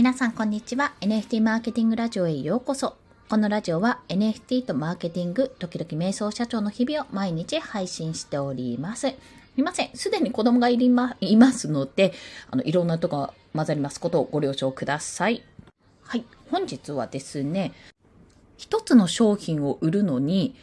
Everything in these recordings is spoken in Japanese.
皆さんこんにちは。NFT マーケティングラジオへようこそ。このラジオは NFT とマーケティング時々瞑想社長の日々を毎日配信しております。すみません。すでに子供がいりまいますのであのいろんなとこが混ざりますことをご了承ください。はい。本日はですね一つの商品を売るのに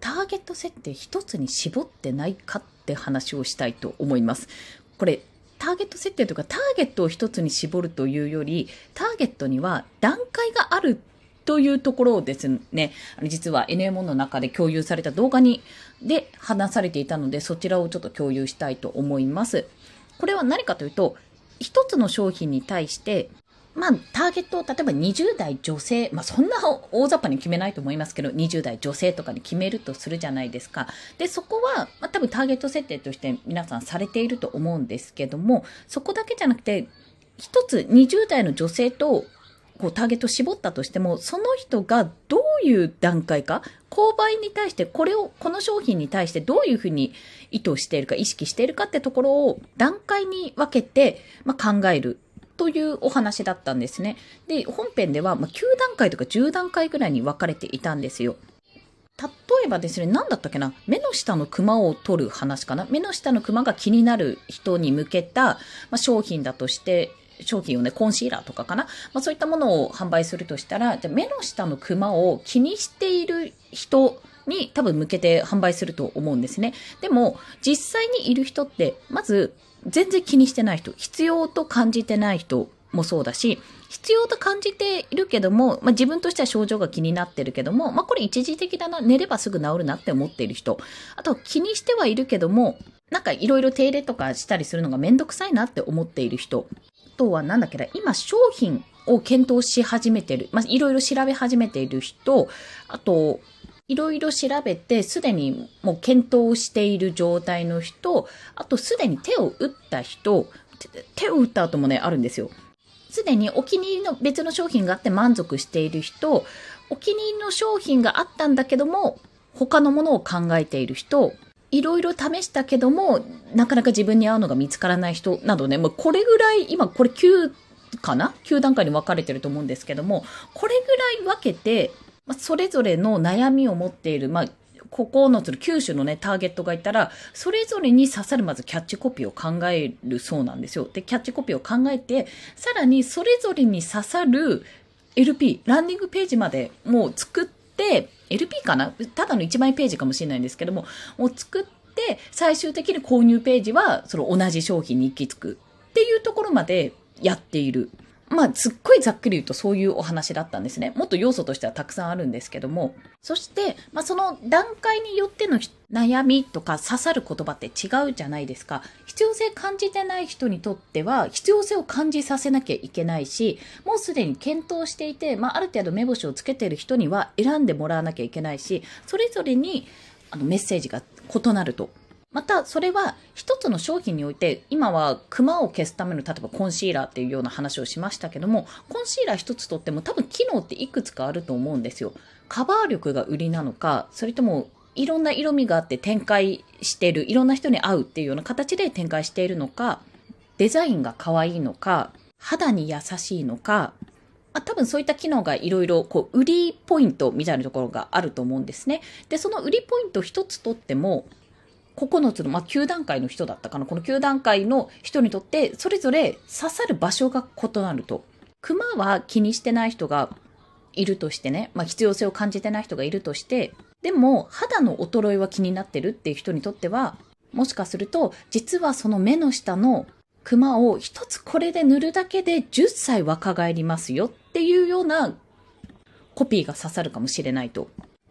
ターゲット設定一つに絞ってないかって話をしたいと思います。これターゲット設定とかターゲットを一つに絞るというより、ターゲットには段階があるというところをですね、実は NMO の中で共有された動画に、で話されていたので、そちらをちょっと共有したいと思います。これは何かというと、一つの商品に対してまあ、ターゲットを例えば20代女性、まあ、そんな大雑把に決めないと思いますけど、20代女性とかに決めるとするじゃないですか。で、そこは、まあ、多分ターゲット設定として皆さんされていると思うんですけども、そこだけじゃなくて、一つ20代の女性とこうターゲットを絞ったとしても、その人がどういう段階か、購買に対してこれを、この商品に対してどういうふうに意図しているか、意識しているかってところを段階に分けて、まあ、考えるというお話だったんですね。で、本編では、ま9段階とか10段階ぐらいに分かれていたんですよ。例えばですね、何だったっけな？目の下のクマを取る話かな？目の下のクマが気になる人に向けた、まあ、商品だとして、商品をね、コンシーラーとかかな？まあ、そういったものを販売するとしたら、じゃ目の下のクマを気にしている人に多分向けて販売すると思うんですね。でも、実際にいる人って、まず、全然気にしてない人、必要と感じてない人もそうだし、必要と感じているけども、まあ、自分としては症状が気になってるけども、まあ、これ一時的だな、寝ればすぐ治るなって思っている人。あと、気にしてはいるけども、なんかいろいろ手入れとかしたりするのがめんどくさいなって思っている人。あとはなんだっけな、今商品を検討し始めてる、まあ、いろいろ調べ始めている人、あと、いろいろ調べて、すでにもう検討している状態の人、あとすでに手を打った人、手を打った後もね、あるんですよ。すでにお気に入りの別の商品があって満足している人、お気に入りの商品があったんだけども、他のものを考えている人、いろいろ試したけども、なかなか自分に合うのが見つからない人などね、もうこれぐらい、今これ9かな ?9 段階に分かれてると思うんですけども、これぐらい分けて、まあ、それぞれの悩みを持っている、まあ、9つの9種のね、ターゲットがいたら、それぞれに刺さるまずキャッチコピーを考えるそうなんですよ。で、キャッチコピーを考えて、さらにそれぞれに刺さる LP、ランディングページまでもう作って、LP かな？ただの1枚ページかもしれないんですけども、もう作って、最終的に購入ページは、その同じ商品に行き着くっていうところまでやっている。まあ、すっごいざっくり言うとそういうお話だったんですね。もっと要素としてはたくさんあるんですけども。そして、まあ、その段階によっての悩みとか刺さる言葉って違うじゃないですか。必要性感じてない人にとっては、必要性を感じさせなきゃいけないし、もうすでに検討していて、まあ、ある程度目星をつけてる人には選んでもらわなきゃいけないし、それぞれにあのメッセージが異なると。また、それは一つの商品において、今はクマを消すための、例えばコンシーラーっていうような話をしましたけども、コンシーラー一つとっても多分機能っていくつかあると思うんですよ。カバー力が売りなのか、それともいろんな色味があって展開してる、いろんな人に合うっていうような形で展開しているのか、デザインが可愛いのか、肌に優しいのか、まあ、多分そういった機能がいろいろ、こう、売りポイントみたいなところがあると思うんですね。で、その売りポイント一つとっても、9つの、まあ、9段階の人だったかな。この9段階の人にとって、それぞれ刺さる場所が異なると。熊は気にしてない人がいるとしてね、まあ、必要性を感じてない人がいるとして、でも、肌の衰えは気になってるっていう人にとっては、もしかすると、実はその目の下のクマを一つこれで塗るだけで10歳若返りますよっていうようなコピーが刺さるかもしれないと。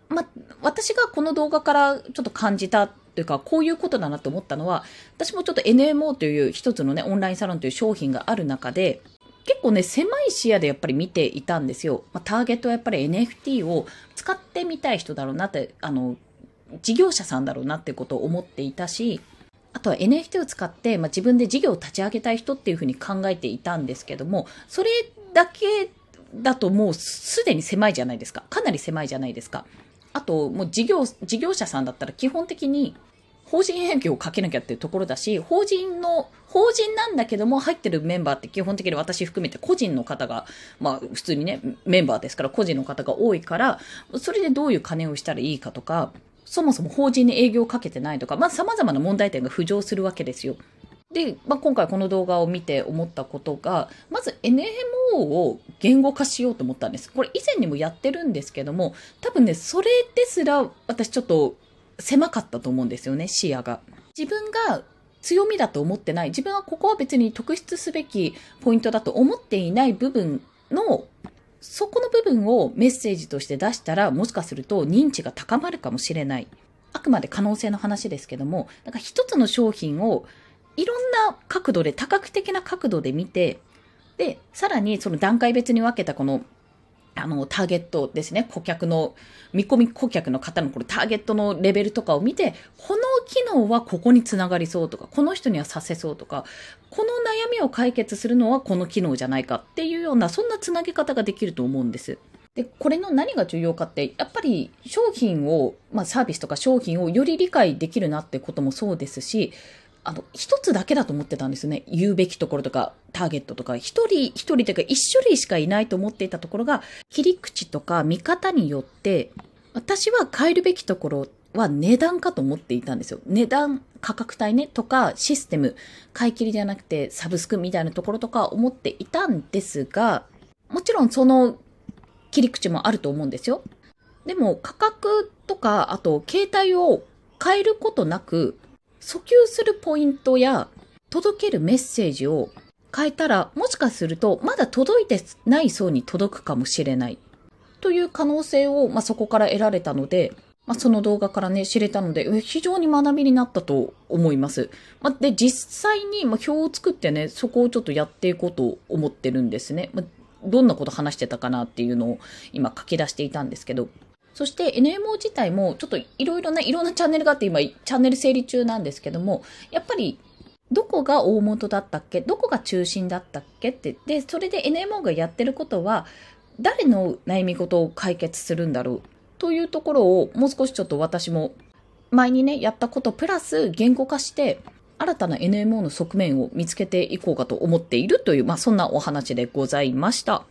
まあ、私がこの動画からちょっと感じたというか、こういうことだなと思ったのは、私もちょっと NMO という一つのね、オンラインサロンという商品がある中で、結構ね、狭い視野でやっぱり見ていたんですよ。まあ、ターゲットはやっぱり NFT を使ってみたい人だろうなって、あの、事業者さんだろうなってことを思っていたし、あとは NFT を使って、まあ、自分で事業を立ち上げたい人っていうふうに考えていたんですけども、それだけだともうすでに狭いじゃないですか。かなり狭いじゃないですか。あと、もう事業、事業者さんだったら基本的に法人営業をかけなきゃっていうところだし、法人の法人なんだけども入ってるメンバーって基本的に私含めて個人の方が、まあ普通にね、メンバーですから個人の方が多いから、それでどういう金をしたらいいかとか、そもそも法人に営業をかけてないとか、まあ様々な問題点が浮上するわけですよ。で、まあ、今回この動画を見て思ったことが、まず NMO を言語化しようと思ったんです。これ以前にもやってるんですけども、多分ね、それですら私ちょっと狭かったと思うんですよね、視野が。自分が強みだと思ってない、自分はここは別に特筆すべきポイントだと思っていない部分の、そこの部分をメッセージとして出したら、もしかすると認知が高まるかもしれない。あくまで可能性の話ですけども、なんか一つの商品をいろんな角度で、多角的な角度で見て、で、さらにその段階別に分けたこの、あの、ターゲットですね。顧客の、見込み顧客の方のこのターゲットのレベルとかを見て、この機能はここにつながりそうとか、この人にはさせそうとか、この悩みを解決するのはこの機能じゃないかっていうような、そんなつなげ方ができると思うんです。で、これの何が重要かって、やっぱり商品を、まあサービスとか商品をより理解できるなってこともそうですし、あの、一つだけだと思ってたんですよね。言うべきところとか、ターゲットとか、一人一人というか一種類しかいないと思っていたところが、切り口とか見方によって、私は変えるべきところは値段かと思っていたんですよ。値段、価格帯ね、とか、システム、買い切りじゃなくてサブスクみたいなところとか思っていたんですが、もちろんその切り口もあると思うんですよ。でも価格とか、あと携帯を変えることなく、訴求するポイントや届けるメッセージを変えたら、もしかするとまだ届いてない層に届くかもしれない。という可能性を、まあ、そこから得られたので、まあ、その動画からね、知れたので、非常に学びになったと思います。まあ、で、実際に、ま表を作ってね、そこをちょっとやっていこうと思ってるんですね。まどんなこと話してたかなっていうのを今書き出していたんですけど。そして NMO 自体もちょっといろいろな、いろんなチャンネルがあって今チャンネル整理中なんですけども、やっぱりどこが大元だったっけ？どこが中心だったっけ？って。で、それで NMO がやってることは、誰の悩み事を解決するんだろう？というところをもう少しちょっと私も前にね、やったことプラス言語化して新たな NMO の側面を見つけていこうかと思っているという、まあそんなお話でございました。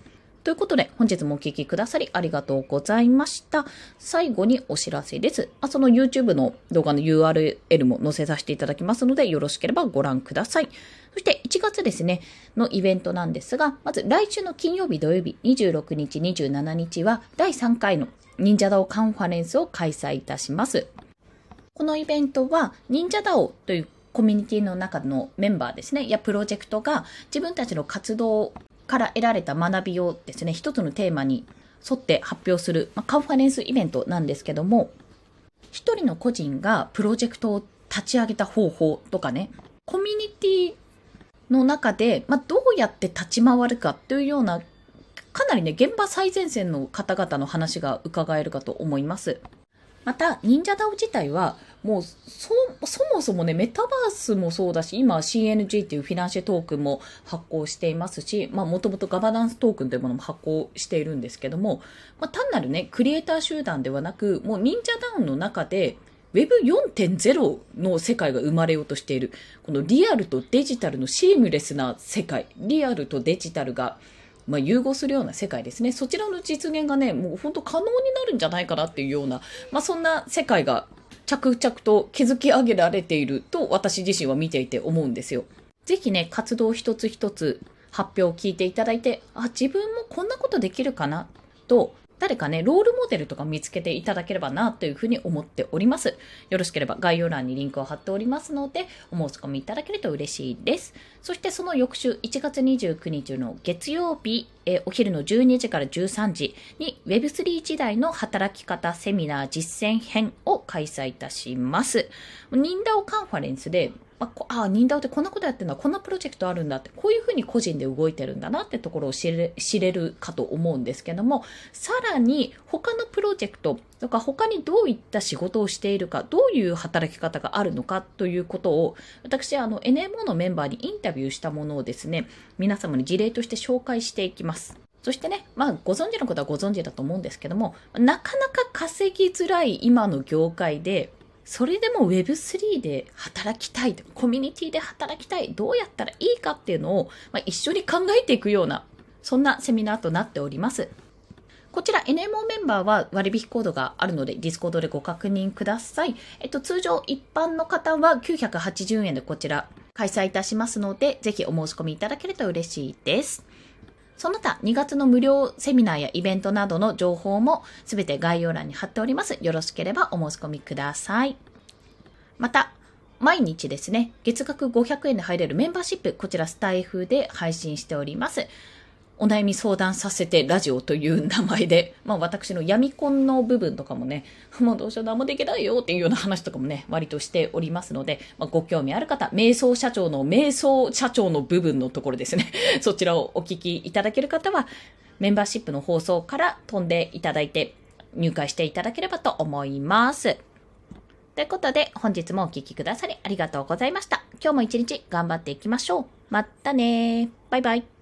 ということで、本日もお聴きくださりありがとうございました。最後にお知らせです。あその YouTube の動画の URL も載せさせていただきますので、よろしければご覧ください。そして1月ですね、のイベントなんですが、まず来週の金曜日土曜日26日27日は第3回の忍者ダオカンファレンスを開催いたします。このイベントは忍者ダオというコミュニティの中のメンバーですね、やプロジェクトが自分たちの活動から得られた学びをですね、一つのテーマに沿って発表する、まあ、カンファレンスイベントなんですけども、一人の個人がプロジェクトを立ち上げた方法とかね、コミュニティの中で、まあ、どうやって立ち回るかというような、かなりね、現場最前線の方々の話が伺えるかと思います。また、忍者ダオ自体は、もうそ、そもそもね、メタバースもそうだし、今 CNG っていうフィナンシェトークンも発行していますし、まあもともとガバナンストークンというものも発行しているんですけども、まあ単なるね、クリエイター集団ではなく、もう忍者ダウンの中で、Web4.0 の世界が生まれようとしている。このリアルとデジタルのシームレスな世界。リアルとデジタルが、まあ、融合するような世界ですね。そちらの実現がね、もう本当可能になるんじゃないかなっていうような、まあ、そんな世界が着々と築き上げられていると私自身は見ていて思うんですよ。ぜひね、活動一つ一つ発表を聞いていただいて、あ、自分もこんなことできるかなと誰かね、ロールモデルとか見つけていただければなというふうに思っております。よろしければ概要欄にリンクを貼っておりますので、お申し込みいただけると嬉しいです。そしてその翌週、1月29日の月曜日、えお昼の12時から13時に Web3 時代の働き方セミナー実践編を開催いたします。ニンダオカンファレンスでまあ、あ、忍ダオってこんなことやってるんだ、こんなプロジェクトあるんだって、こういうふうに個人で動いてるんだなってところを知れ知れるかと思うんですけども、さらに他のプロジェクトとか他にどういった仕事をしているか、どういう働き方があるのかということを、私、あの、NMO のメンバーにインタビューしたものをですね、皆様に事例として紹介していきます。そしてね、まあ、ご存知のことはご存知だと思うんですけども、なかなか稼ぎづらい今の業界で、それでも Web3 で働きたい、コミュニティで働きたい、どうやったらいいかっていうのを、まあ、一緒に考えていくような、そんなセミナーとなっております。こちら NMO メンバーは割引コードがあるので、 Discord でご確認ください。えっと、通常一般の方は980円でこちら開催いたしますので、ぜひお申し込みいただけると嬉しいです。その他、2月の無料セミナーやイベントなどの情報もすべて概要欄に貼っております。よろしければお申し込みください。また、毎日ですね、月額500円で入れるメンバーシップ、こちらスタイフで配信しております。お悩み相談させてラジオという名前で、まあ私の闇婚の部分とかもね、もうどうしよう何もできないよっていうような話とかもね、割としておりますので、まあ、ご興味ある方、瞑想社長の瞑想社長の部分のところですね、そちらをお聞きいただける方は、メンバーシップの放送から飛んでいただいて、入会していただければと思います。ということで、本日もお聴きくださりありがとうございました。今日も一日頑張っていきましょう。またねバイバイ。